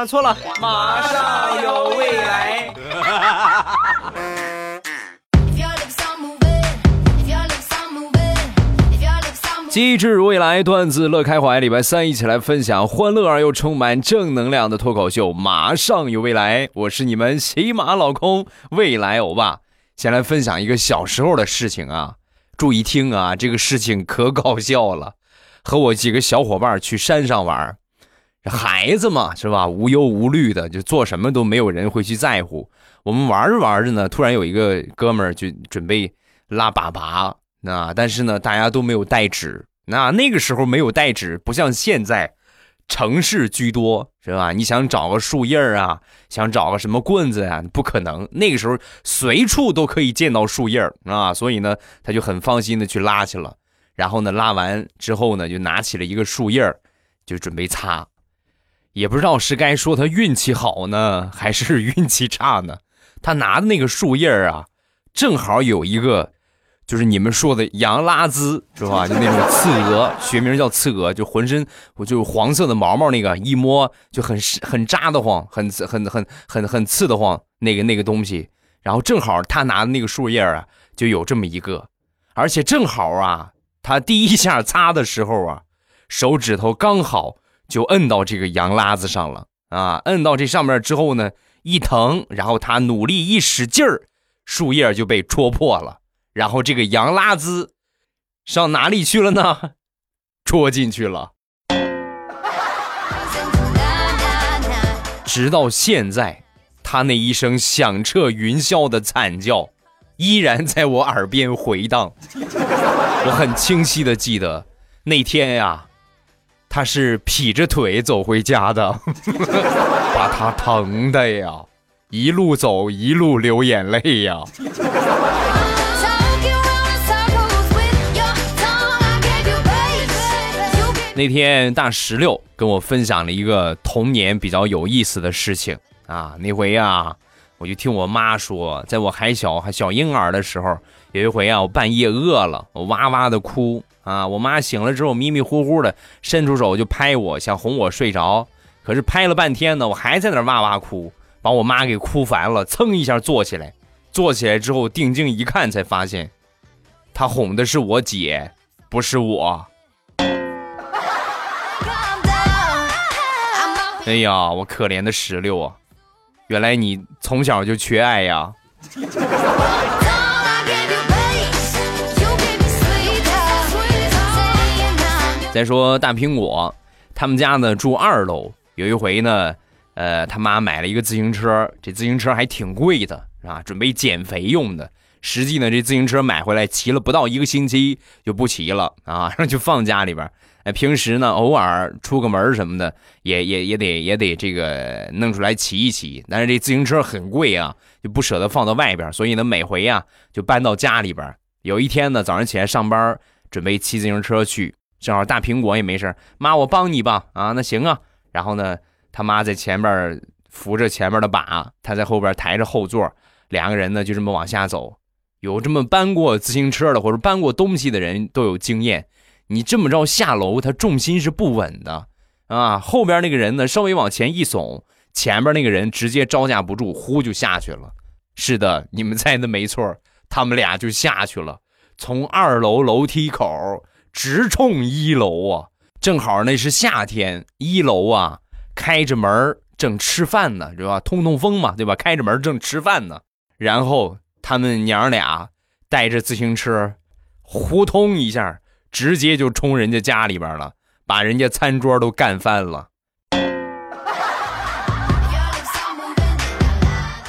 啊，错了，马上有未来。机智未来段子乐开怀，礼拜三一起来分享欢乐而又充满正能量的脱口秀。马上有未来，我是你们喜马老公未来欧巴。先来分享一个小时候的事情啊，注意听啊，这个事情 可搞笑了。和我几个小伙伴去山上玩，孩子嘛是吧，无忧无虑的，就做什么都没有人会去在乎。我们玩着玩着呢，突然有一个哥们儿就准备拉粑粑。那但是呢，大家都没有带纸。那那个时候没有带纸，不像现在，城市居多，是吧？你想找个树叶啊，想找个什么棍子呀，不可能。那个时候随处都可以见到树叶啊，所以呢，他就很放心的去拉去了。然后呢，拉完之后呢，就拿起了一个树叶就准备擦。也不知道是该说他运气好呢，还是运气差呢？他拿的那个树叶啊，正好有一个。就是你们说的羊拉兹是吧？就那种刺蛾，学名叫刺蛾，就浑身我就黄色的毛毛那个，一摸就很很扎得慌，很很很很很刺得慌那个那个东西。然后正好他拿的那个树叶啊，就有这么一个，而且正好啊，他第一下擦的时候啊，手指头刚好就摁到这个羊拉子上了啊，摁到这上面之后呢，一疼，然后他努力一使劲儿，树叶就被戳破了。然后这个羊拉子上哪里去了呢？戳进去了。直到现在，他那一声响彻云霄的惨叫，依然在我耳边回荡。我很清晰的记得那天呀，他是劈着腿走回家的，把他疼的呀，一路走一路流眼泪呀。那天大石榴跟我分享了一个童年比较有意思的事情。啊，那回啊，我就听我妈说，在我还小还小婴儿的时候，有一回啊，我半夜饿了，我哇哇的哭啊，我妈醒了之后迷迷糊糊的伸出手就拍我，想哄我睡着，可是拍了半天呢，我还在那哇哇哭，把我妈给哭烦了，噌一下坐起来，坐起来之后定睛一看，才发现，她哄的是我姐，不是我。哎呀，我可怜的石榴啊！原来你从小就缺爱呀！再说大苹果，他们家呢住二楼。有一回呢，呃，他妈买了一个自行车，这自行车还挺贵的，是吧？准备减肥用的。实际呢，这自行车买回来骑了不到一个星期就不骑了啊，然 后就放家里边。哎，平时呢，偶尔出个门什么的，也也也得也得这个弄出来骑一骑。但是这自行车很贵啊，就不舍得放到外边，所以呢，每回呀就搬到家里边。有一天呢，早上起来上班，准备骑自行车去，正好大苹果也没事妈，我帮你吧。啊，那行啊。然后呢，他妈在前面扶着前面的把，他在后边抬着后座，两个人呢就这么往下走。有这么搬过自行车的或者搬过东西的人都有经验。你这么着下楼，他重心是不稳的啊！后边那个人呢，稍微往前一耸，前边那个人直接招架不住，呼就下去了。是的，你们猜的没错，他们俩就下去了，从二楼楼梯口直冲一楼啊！正好那是夏天，一楼啊开着门正吃饭呢，对吧？通通风嘛，对吧？开着门正吃饭呢，然后他们娘俩带着自行车，呼通一下。直接就冲人家家里边了，把人家餐桌都干翻了。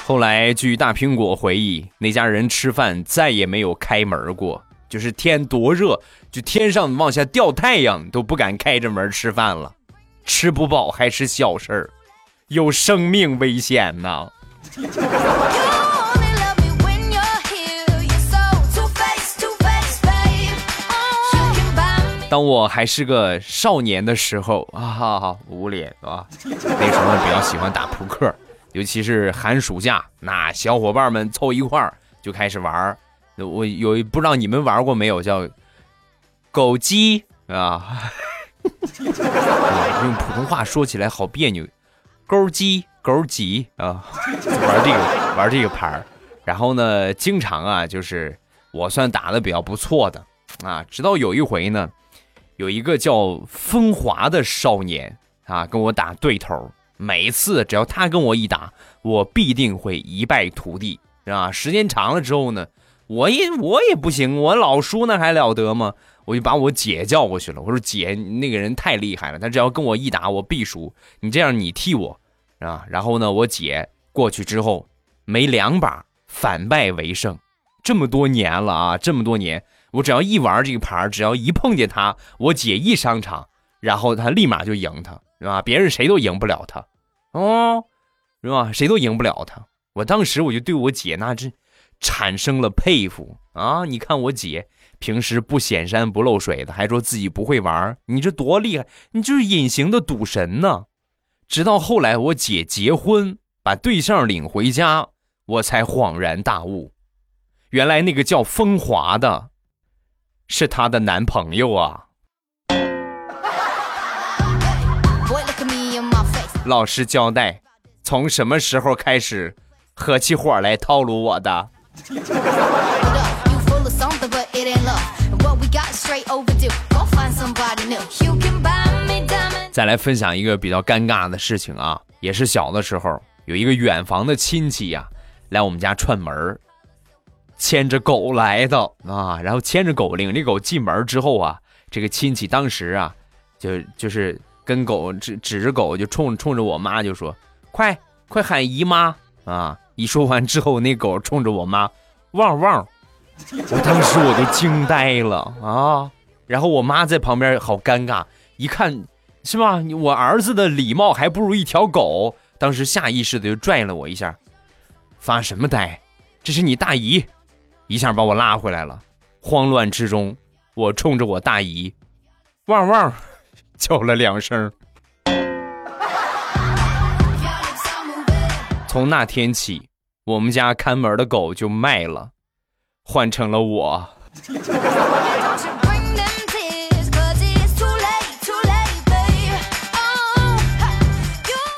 后来据大苹果回忆，那家人吃饭再也没有开门过，就是天多热，就天上往下掉太阳都不敢开着门吃饭了。吃不饱还是小事儿，有生命危险呐。当我还是个少年的时候啊，无脸啊，那时候比较喜欢打扑克，尤其是寒暑假，那小伙伴们凑一块儿就开始玩我有不知道你们玩过没有，叫狗鸡啊，用普通话说起来好别扭，勾鸡勾鸡啊，玩这个玩这个牌儿。然后呢，经常啊，就是我算打的比较不错的啊。直到有一回呢，有一个叫风华的少年啊，跟我打对头。每一次只要他跟我一打，我必定会一败涂地，啊？时间长了之后呢，我也我也不行，我老输那还了得吗？我就把我姐叫过去了，我说姐，那个人太厉害了，他只要跟我一打，我必输。你这样，你替我，啊？然后呢，我姐过去之后，没两把。反败为胜，这么多年了啊！这么多年，我只要一玩这个牌，只要一碰见他，我姐一上场，然后他立马就赢他，是吧？别人谁都赢不了他，哦，是吧？谁都赢不了他。我当时我就对我姐那这产生了佩服啊！你看我姐平时不显山不露水的，还说自己不会玩，你这多厉害！你就是隐形的赌神呢。直到后来我姐结婚，把对象领回家。我才恍然大悟，原来那个叫风华的，是她的男朋友啊！老实交代，从什么时候开始合起伙来套路我的？再来分享一个比较尴尬的事情啊，也是小的时候，有一个远房的亲戚呀。来我们家串门牵着狗来的啊，然后牵着狗领着狗进门之后啊，这个亲戚当时啊，就就是跟狗指指着狗就冲冲着我妈就说：“快快喊姨妈啊！”一说完之后，那狗冲着我妈汪汪，我当时我都惊呆了啊！然后我妈在旁边好尴尬，一看是吧？我儿子的礼貌还不如一条狗，当时下意识的就拽了我一下。发什么呆？这是你大姨，一下把我拉回来了。慌乱之中，我冲着我大姨，汪汪叫了两声。从那天起，我们家看门的狗就卖了，换成了我。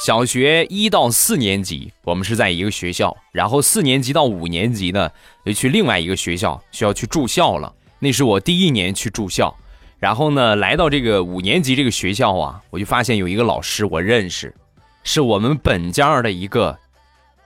小学一到四年级，我们是在一个学校，然后四年级到五年级呢，又去另外一个学校，需要去住校了。那是我第一年去住校，然后呢，来到这个五年级这个学校啊，我就发现有一个老师我认识，是我们本家的一个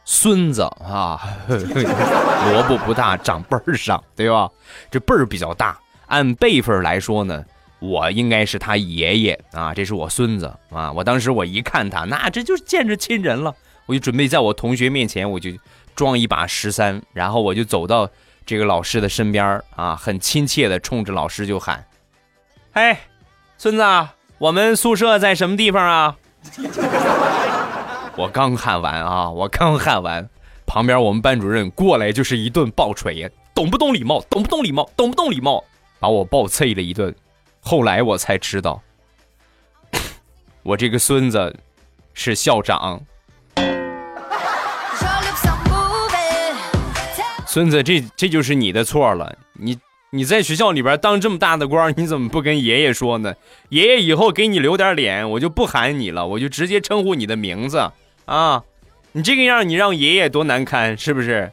孙子啊，萝卜不大长辈儿上，对吧？这辈儿比较大，按辈分来说呢。我应该是他爷爷啊，这是我孙子啊！我当时我一看他，那这就是见着亲人了。我就准备在我同学面前，我就装一把十三，然后我就走到这个老师的身边啊，很亲切的冲着老师就喊：“嘿，孙子，我们宿舍在什么地方啊？” 我刚喊完啊，我刚喊完，旁边我们班主任过来就是一顿暴锤呀，懂不懂礼貌？懂不懂礼貌？懂不懂礼貌？把我暴啐了一顿。后来我才知道，我这个孙子是校长。孙子，这这就是你的错了。你你在学校里边当这么大的官，你怎么不跟爷爷说呢？爷爷以后给你留点脸，我就不喊你了，我就直接称呼你的名字啊！你这个样，你让爷爷多难堪，是不是？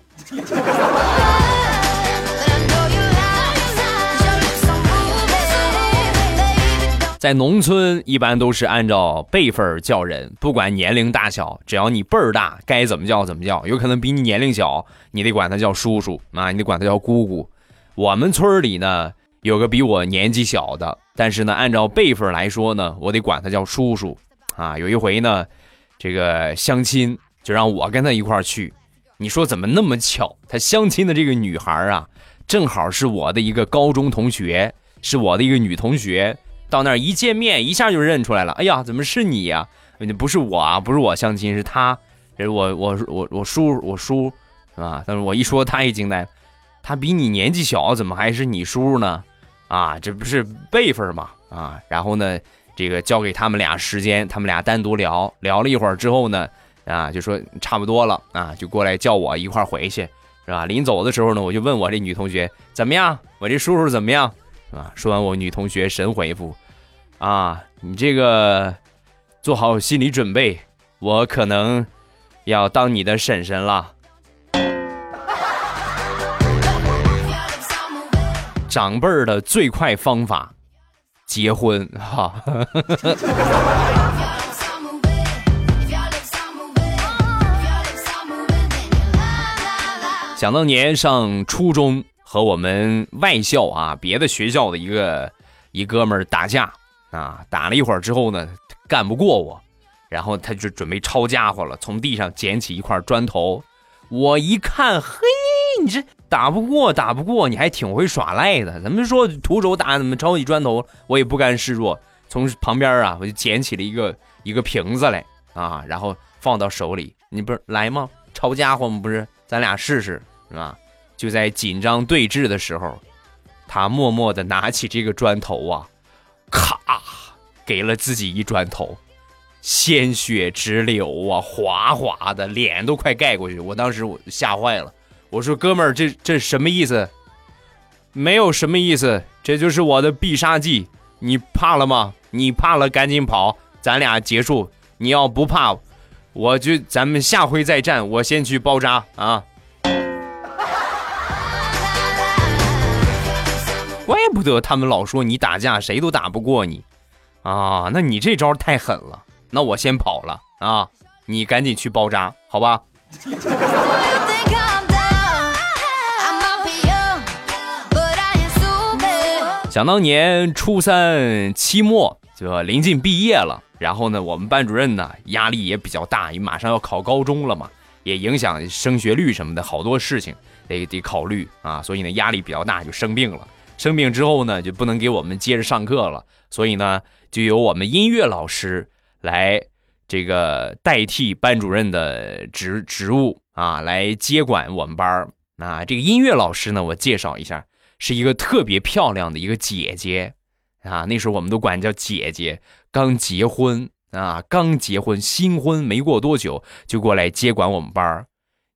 在农村，一般都是按照辈分叫人，不管年龄大小，只要你辈儿大，该怎么叫怎么叫。有可能比你年龄小，你得管他叫叔叔啊，你得管他叫姑姑。我们村里呢，有个比我年纪小的，但是呢，按照辈分来说呢，我得管他叫叔叔啊。有一回呢，这个相亲就让我跟他一块儿去，你说怎么那么巧？他相亲的这个女孩啊，正好是我的一个高中同学，是我的一个女同学。到那儿一见面，一下就认出来了。哎呀，怎么是你呀？不是我啊，不是我相亲，是他。是我我我我叔，我叔，是吧？但是我一说，他也惊呆了。他比你年纪小，怎么还是你叔呢？啊，这不是辈分吗？啊，然后呢，这个交给他们俩时间，他们俩单独聊聊了一会儿之后呢，啊，就说差不多了啊，就过来叫我一块回去，是吧？临走的时候呢，我就问我这女同学怎么样？我这叔叔怎么样？啊！说完，我女同学神回复：“啊，你这个做好心理准备，我可能要当你的婶婶了。长辈儿的最快方法，结婚哈。想当年上初中，和我们外校啊别的学校的一个一哥们儿打架啊，打了一会儿之后呢，干不过我，然后他就准备抄家伙了，从地上捡起一块砖头，我一看，嘿，你这。打不过，打不过，你还挺会耍赖的。咱们说徒手打，怎么抄起砖头，我也不甘示弱，从旁边啊，我就捡起了一个一个瓶子来啊，然后放到手里。你不是来吗？抄家伙吗？不是，咱俩试试，是吧？就在紧张对峙的时候，他默默的拿起这个砖头啊，咔，给了自己一砖头，鲜血直流啊，哗哗的，脸都快盖过去。我当时我吓坏了。我说哥们儿，这这什么意思？没有什么意思，这就是我的必杀技。你怕了吗？你怕了，赶紧跑，咱俩结束。你要不怕，我就咱们下回再战。我先去包扎啊！怪不得他们老说你打架谁都打不过你啊！那你这招太狠了。那我先跑了啊！你赶紧去包扎，好吧？想当年初三期末就临近毕业了，然后呢，我们班主任呢压力也比较大，因为马上要考高中了嘛，也影响升学率什么的，好多事情得得考虑啊，所以呢压力比较大，就生病了。生病之后呢，就不能给我们接着上课了，所以呢，就由我们音乐老师来这个代替班主任的职职务啊，来接管我们班儿。那这个音乐老师呢，我介绍一下。是一个特别漂亮的一个姐姐，啊，那时候我们都管叫姐姐。刚结婚啊，刚结婚，新婚没过多久就过来接管我们班儿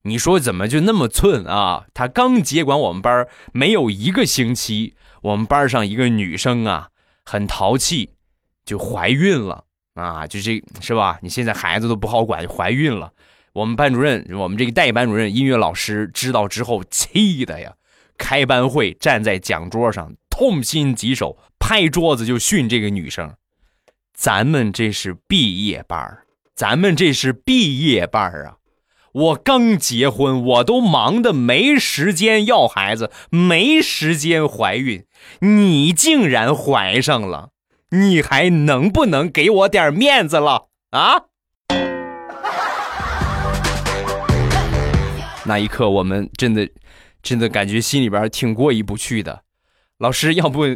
你说怎么就那么寸啊？她刚接管我们班儿没有一个星期，我们班上一个女生啊，很淘气，就怀孕了啊，就这是吧？你现在孩子都不好管，怀孕了。我们班主任，我们这个代班主任音乐老师知道之后，气的呀。开班会，站在讲桌上，痛心疾首，拍桌子就训这个女生：“咱们这是毕业班咱们这是毕业班啊！我刚结婚，我都忙得没时间要孩子，没时间怀孕，你竟然怀上了，你还能不能给我点面子了啊？” 那一刻，我们真的。真的感觉心里边挺过意不去的，老师，要不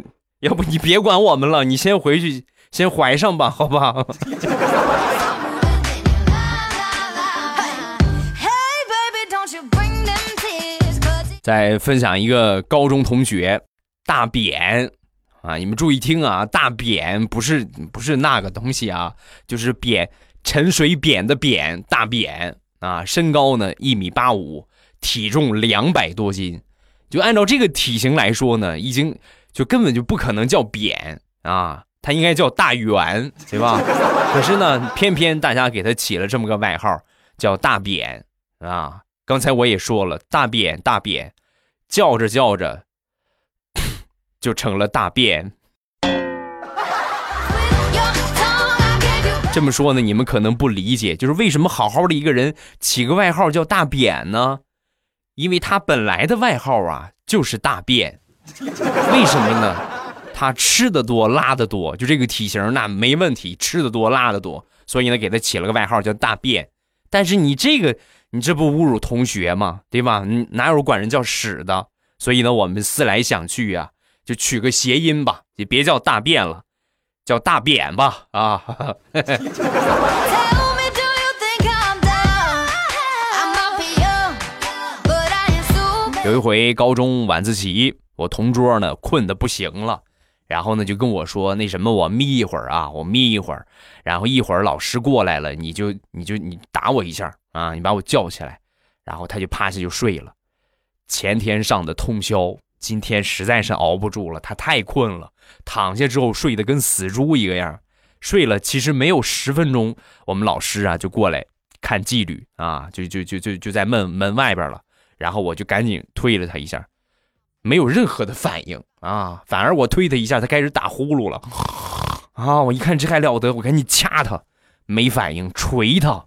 要不你别管我们了，你先回去先怀上吧，好不好？再分享一个高中同学大扁啊，你们注意听啊，大扁不是不是那个东西啊，就是扁沉水扁的扁大扁啊，身高呢一米八五。体重两百多斤，就按照这个体型来说呢，已经就根本就不可能叫扁啊，他应该叫大圆，对吧？可是呢，偏偏大家给他起了这么个外号，叫大扁啊。刚才我也说了，大扁大扁，叫着叫着 就成了大便。这么说呢，你们可能不理解，就是为什么好好的一个人起个外号叫大扁呢？因为他本来的外号啊就是大便，为什么呢？他吃的多，拉的多，就这个体型那没问题，吃的多，拉的多，所以呢给他起了个外号叫大便。但是你这个，你这不侮辱同学吗？对吧？你哪有管人叫屎的？所以呢，我们思来想去呀，就取个谐音吧，也别叫大便了，叫大扁吧啊。有一回高中晚自习，我同桌呢困得不行了，然后呢就跟我说：“那什么，我眯一会儿啊，我眯一会儿，然后一会儿老师过来了，你就你就你打我一下啊，你把我叫起来。”然后他就趴下就睡了。前天上的通宵，今天实在是熬不住了，他太困了，躺下之后睡得跟死猪一个样，睡了其实没有十分钟，我们老师啊就过来看纪律啊，就就就就就在门门外边了。然后我就赶紧推了他一下，没有任何的反应啊，反而我推他一下，他开始打呼噜了啊！我一看这还了得，我赶紧掐他，没反应，捶他，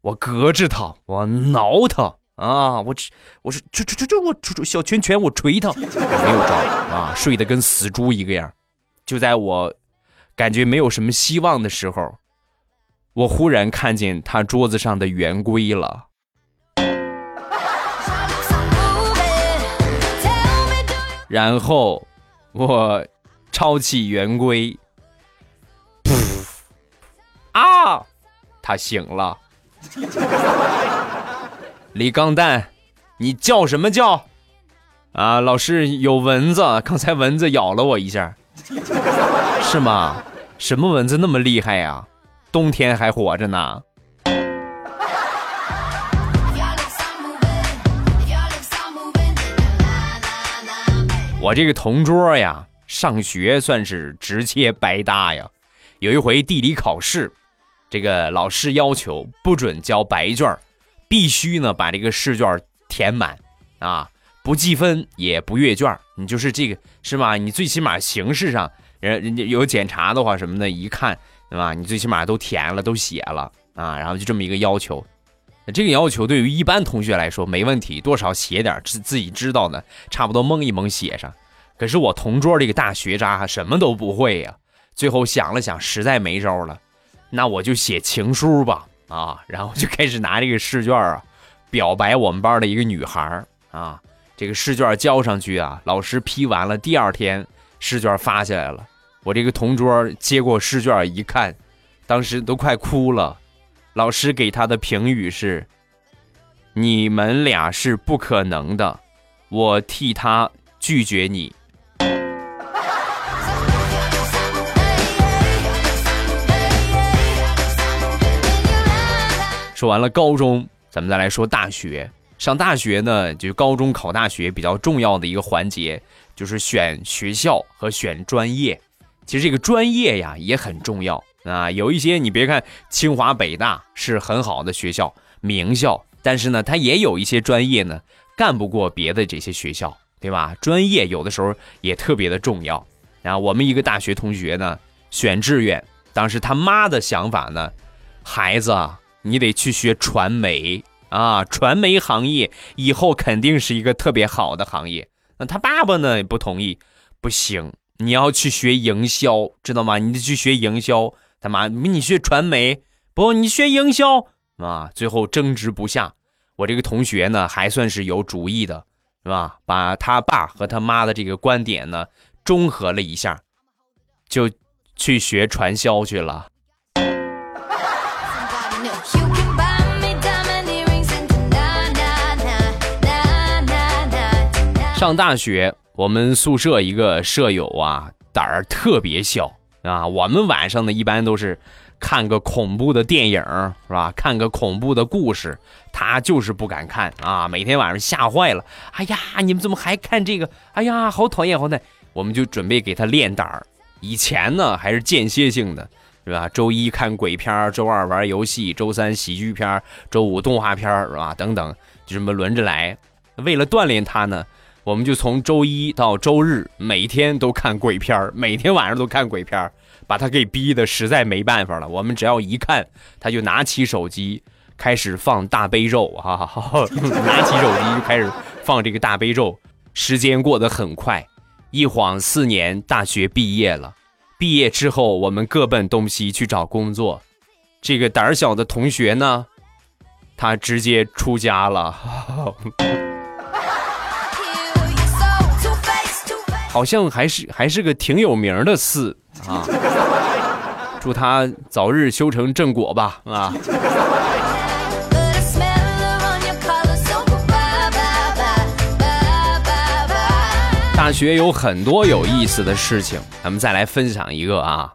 我隔着他，我挠他啊！我我说捶捶捶捶，我捶捶小拳拳，我捶他，没有招啊，睡得跟死猪一个样。就在我。感觉没有什么希望的时候，我忽然看见他桌子上的圆规了。然后我抄起圆规，噗 啊，他醒了。李钢蛋，你叫什么叫？啊，老师有蚊子，刚才蚊子咬了我一下。是吗？什么蚊子那么厉害呀？冬天还活着呢。我这个同桌呀，上学算是直接白搭呀。有一回地理考试，这个老师要求不准交白卷，必须呢把这个试卷填满啊，不计分也不阅卷，你就是这个是吧？你最起码形式上。人人家有检查的话什么的，一看对吧？你最起码都填了，都写了啊，然后就这么一个要求。这个要求对于一般同学来说没问题，多少写点自自己知道的，差不多蒙一蒙写上。可是我同桌这个大学渣什么都不会呀。最后想了想，实在没招了，那我就写情书吧啊！然后就开始拿这个试卷啊，表白我们班的一个女孩啊。这个试卷交上去啊，老师批完了，第二天试卷发下来了。我这个同桌接过试卷一看，当时都快哭了。老师给他的评语是：“你们俩是不可能的，我替他拒绝你。” 说完了高中，咱们再来说大学。上大学呢，就高中考大学比较重要的一个环节，就是选学校和选专业。其实这个专业呀也很重要啊，有一些你别看清华北大是很好的学校名校，但是呢，它也有一些专业呢干不过别的这些学校，对吧？专业有的时候也特别的重要。然后我们一个大学同学呢选志愿，当时他妈的想法呢，孩子你得去学传媒啊，传媒行业以后肯定是一个特别好的行业。那他爸爸呢也不同意，不行。你要去学营销，知道吗？你得去学营销。他妈，你学传媒不？你学营销啊？最后争执不下，我这个同学呢还算是有主意的，是吧？把他爸和他妈的这个观点呢中和了一下，就去学传销去了。上大学。我们宿舍一个舍友啊，胆儿特别小啊。我们晚上呢，一般都是看个恐怖的电影，是吧？看个恐怖的故事，他就是不敢看啊。每天晚上吓坏了，哎呀，你们怎么还看这个？哎呀，好讨厌，好讨厌！我们就准备给他练胆儿。以前呢，还是间歇性的，是吧？周一看鬼片，周二玩游戏，周三喜剧片，周五动画片，是吧？等等，就这么轮着来。为了锻炼他呢。我们就从周一到周日，每天都看鬼片儿每天晚上都看鬼片儿把他给逼的实在没办法了。我们只要一看，他就拿起手机开始放大悲咒啊，拿起手机就开始放这个大悲咒。时间过得很快，一晃四年，大学毕业了。毕业之后，我们各奔东西去找工作。这个胆儿小的同学呢，他直接出家了。好像还是还是个挺有名的寺啊！祝他早日修成正果吧啊！大学有很多有意思的事情，咱们再来分享一个啊。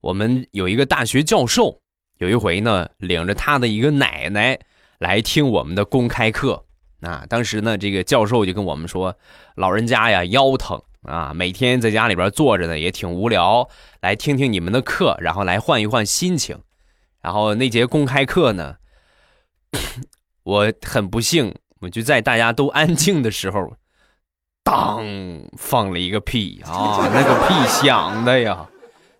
我们有一个大学教授，有一回呢，领着他的一个奶奶来听我们的公开课。啊，当时呢，这个教授就跟我们说，老人家呀腰疼。啊，每天在家里边坐着呢也挺无聊，来听听你们的课，然后来换一换心情。然后那节公开课呢，我很不幸，我就在大家都安静的时候，当放了一个屁啊，那个屁响的呀，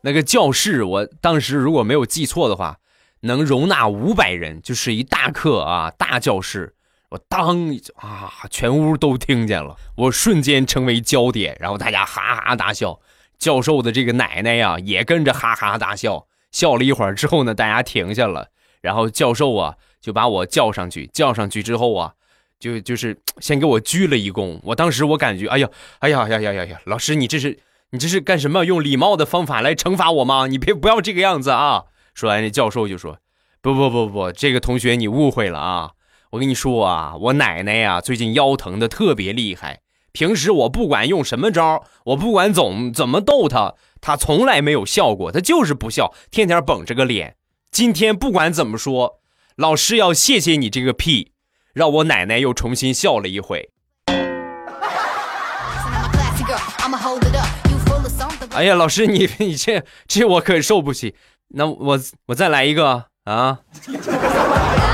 那个教室，我当时如果没有记错的话，能容纳五百人，就是一大课啊，大教室。我当啊，全屋都听见了，我瞬间成为焦点，然后大家哈哈大笑。教授的这个奶奶呀，也跟着哈哈大笑。笑了一会儿之后呢，大家停下了，然后教授啊就把我叫上去，叫上去之后啊，就就是先给我鞠了一躬。我当时我感觉，哎呀，哎呀呀呀呀呀，老师你这是你这是干什么？用礼貌的方法来惩罚我吗？你别不要这个样子啊！说完，那教授就说：“不不不不，这个同学你误会了啊。”我跟你说啊，我奶奶呀，最近腰疼的特别厉害。平时我不管用什么招，我不管怎怎么逗她，她从来没有笑过，她就是不笑，天天绷着个脸。今天不管怎么说，老师要谢谢你这个屁，让我奶奶又重新笑了一回。哎呀，老师你你这这我可受不起。那我我再来一个啊。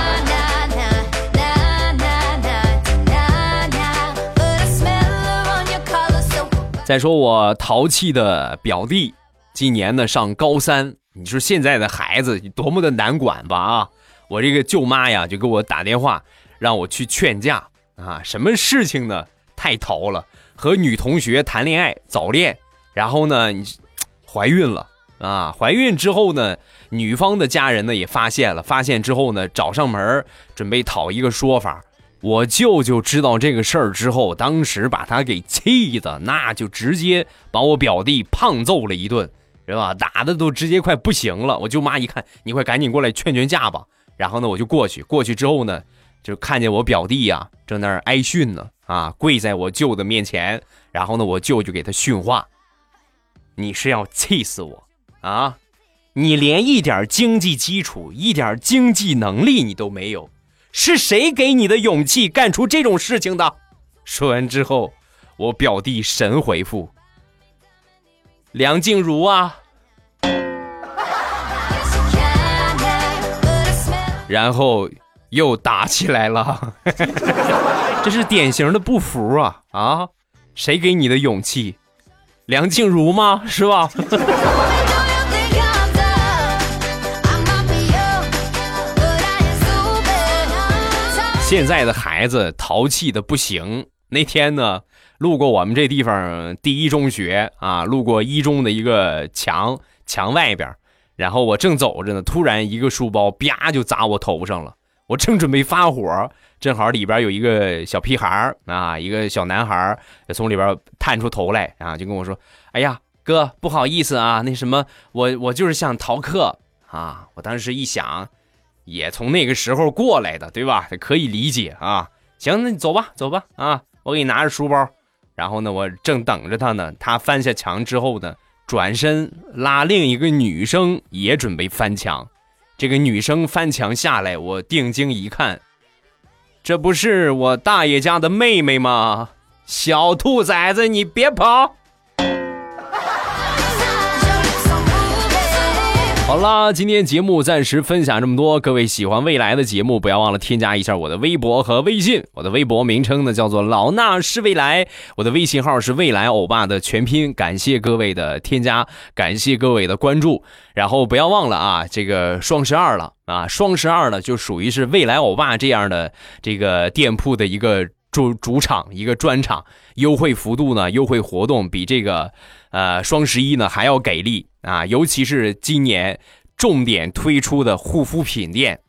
再说我淘气的表弟，今年呢上高三。你说现在的孩子多么的难管吧？啊，我这个舅妈呀就给我打电话，让我去劝架啊。什么事情呢？太淘了，和女同学谈恋爱早恋，然后呢你怀孕了啊。怀孕之后呢，女方的家人呢也发现了，发现之后呢找上门，准备讨一个说法。我舅舅知道这个事儿之后，当时把他给气的，那就直接把我表弟胖揍了一顿，是吧？打的都直接快不行了。我舅妈一看，你快赶紧过来劝劝架吧。然后呢，我就过去，过去之后呢，就看见我表弟呀正那儿挨训呢，啊，跪在我舅的面前。然后呢，我舅舅给他训话：“你是要气死我啊？你连一点经济基础、一点经济能力你都没有。”是谁给你的勇气干出这种事情的？说完之后，我表弟神回复：“梁静茹啊。”然后又打起来了，这是典型的不服啊啊！谁给你的勇气？梁静茹吗？是吧？现在的孩子淘气的不行。那天呢，路过我们这地方第一中学啊，路过一中的一个墙墙外边，然后我正走着呢，突然一个书包啪就砸我头上了。我正准备发火，正好里边有一个小屁孩啊，一个小男孩从里边探出头来啊，就跟我说：“哎呀，哥，不好意思啊，那什么，我我就是想逃课啊。”我当时一想。也从那个时候过来的，对吧？可以理解啊。行，那你走吧，走吧。啊，我给你拿着书包。然后呢，我正等着他呢。他翻下墙之后呢，转身拉另一个女生也准备翻墙。这个女生翻墙下来，我定睛一看，这不是我大爷家的妹妹吗？小兔崽子，你别跑！好啦，今天节目暂时分享这么多。各位喜欢未来的节目，不要忘了添加一下我的微博和微信。我的微博名称呢叫做老衲是未来，我的微信号是未来欧巴的全拼。感谢各位的添加，感谢各位的关注。然后不要忘了啊，这个双十二了啊，双十二呢就属于是未来欧巴这样的这个店铺的一个主主场，一个专场，优惠幅度呢，优惠活动比这个。呃，双十一呢还要给力啊！尤其是今年重点推出的护肤品店，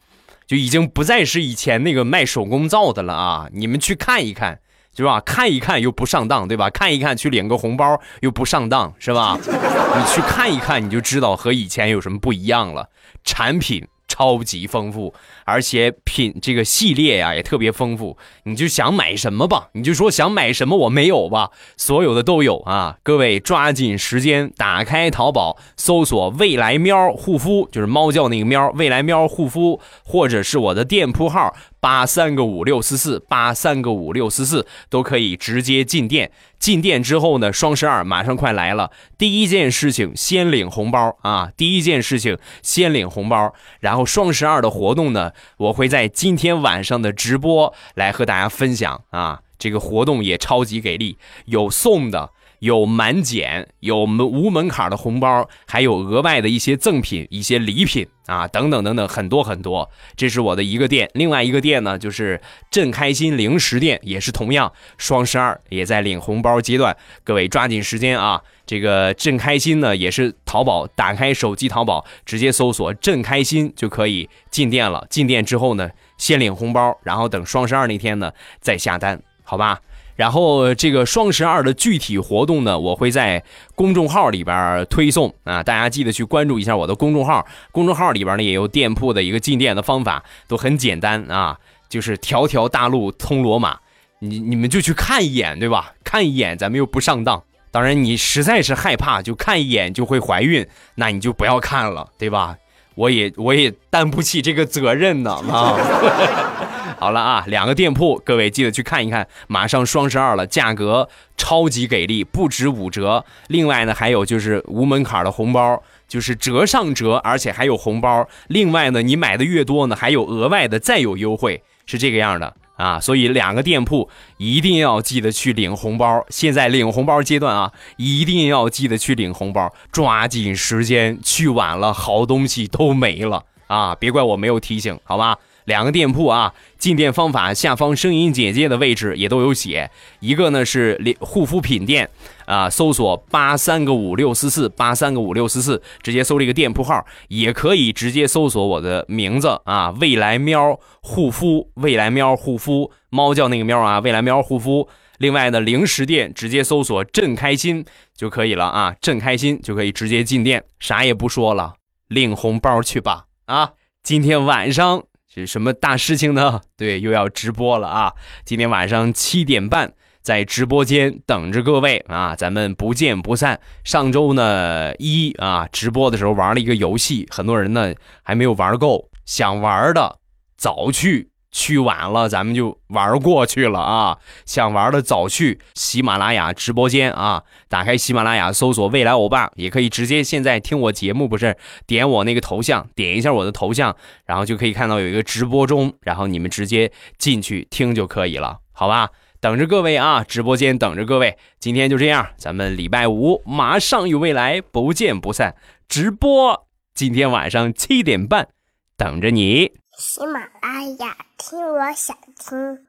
就已经不再是以前那个卖手工皂的了啊！你们去看一看，是吧？看一看又不上当，对吧？看一看去领个红包又不上当，是吧？你去看一看，你就知道和以前有什么不一样了。产品。超级丰富，而且品这个系列呀也特别丰富。你就想买什么吧，你就说想买什么我没有吧，所有的都有啊！各位抓紧时间打开淘宝，搜索“未来喵护肤”，就是猫叫那个喵，未来喵护肤，或者是我的店铺号八三个五六四四八三个五六四四都可以直接进店。进店之后呢，双十二马上快来了，第一件事情先领红包啊！第一件事情先领红包，然后双十二的活动呢，我会在今天晚上的直播来和大家分享啊。这个活动也超级给力，有送的。有满减，有门无门槛的红包，还有额外的一些赠品、一些礼品啊，等等等等，很多很多。这是我的一个店，另外一个店呢，就是朕开心零食店，也是同样双十二也在领红包阶段，各位抓紧时间啊！这个朕开心呢，也是淘宝打开手机淘宝，直接搜索“朕开心”就可以进店了。进店之后呢，先领红包，然后等双十二那天呢再下单，好吧？然后这个双十二的具体活动呢，我会在公众号里边推送啊，大家记得去关注一下我的公众号。公众号里边呢也有店铺的一个进店的方法，都很简单啊，就是条条大路通罗马，你你们就去看一眼，对吧？看一眼，咱们又不上当。当然，你实在是害怕，就看一眼就会怀孕，那你就不要看了，对吧？我也我也担不起这个责任呢啊。好了啊，两个店铺，各位记得去看一看。马上双十二了，价格超级给力，不止五折。另外呢，还有就是无门槛的红包，就是折上折，而且还有红包。另外呢，你买的越多呢，还有额外的再有优惠，是这个样的啊。所以两个店铺一定要记得去领红包。现在领红包阶段啊，一定要记得去领红包，抓紧时间，去晚了好东西都没了啊！别怪我没有提醒，好吧？两个店铺啊，进店方法下方声音简介的位置也都有写。一个呢是护肤品店，啊，搜索八三个五六四四八三个五六四四，直接搜这个店铺号，也可以直接搜索我的名字啊，未来喵护肤，未来喵护肤，猫叫那个喵啊，未来喵护肤。另外呢，零食店直接搜索朕开心就可以了啊，朕开心就可以直接进店，啥也不说了，领红包去吧啊！今天晚上。是什么大事情呢？对，又要直播了啊！今天晚上七点半在直播间等着各位啊，咱们不见不散。上周呢一啊直播的时候玩了一个游戏，很多人呢还没有玩够，想玩的早去。去晚了，咱们就玩过去了啊！想玩的早去喜马拉雅直播间啊，打开喜马拉雅搜索“未来欧巴”，也可以直接现在听我节目，不是点我那个头像，点一下我的头像，然后就可以看到有一个直播中，然后你们直接进去听就可以了，好吧？等着各位啊，直播间等着各位。今天就这样，咱们礼拜五马上有未来，不见不散。直播今天晚上七点半，等着你。喜马拉雅，听我想听。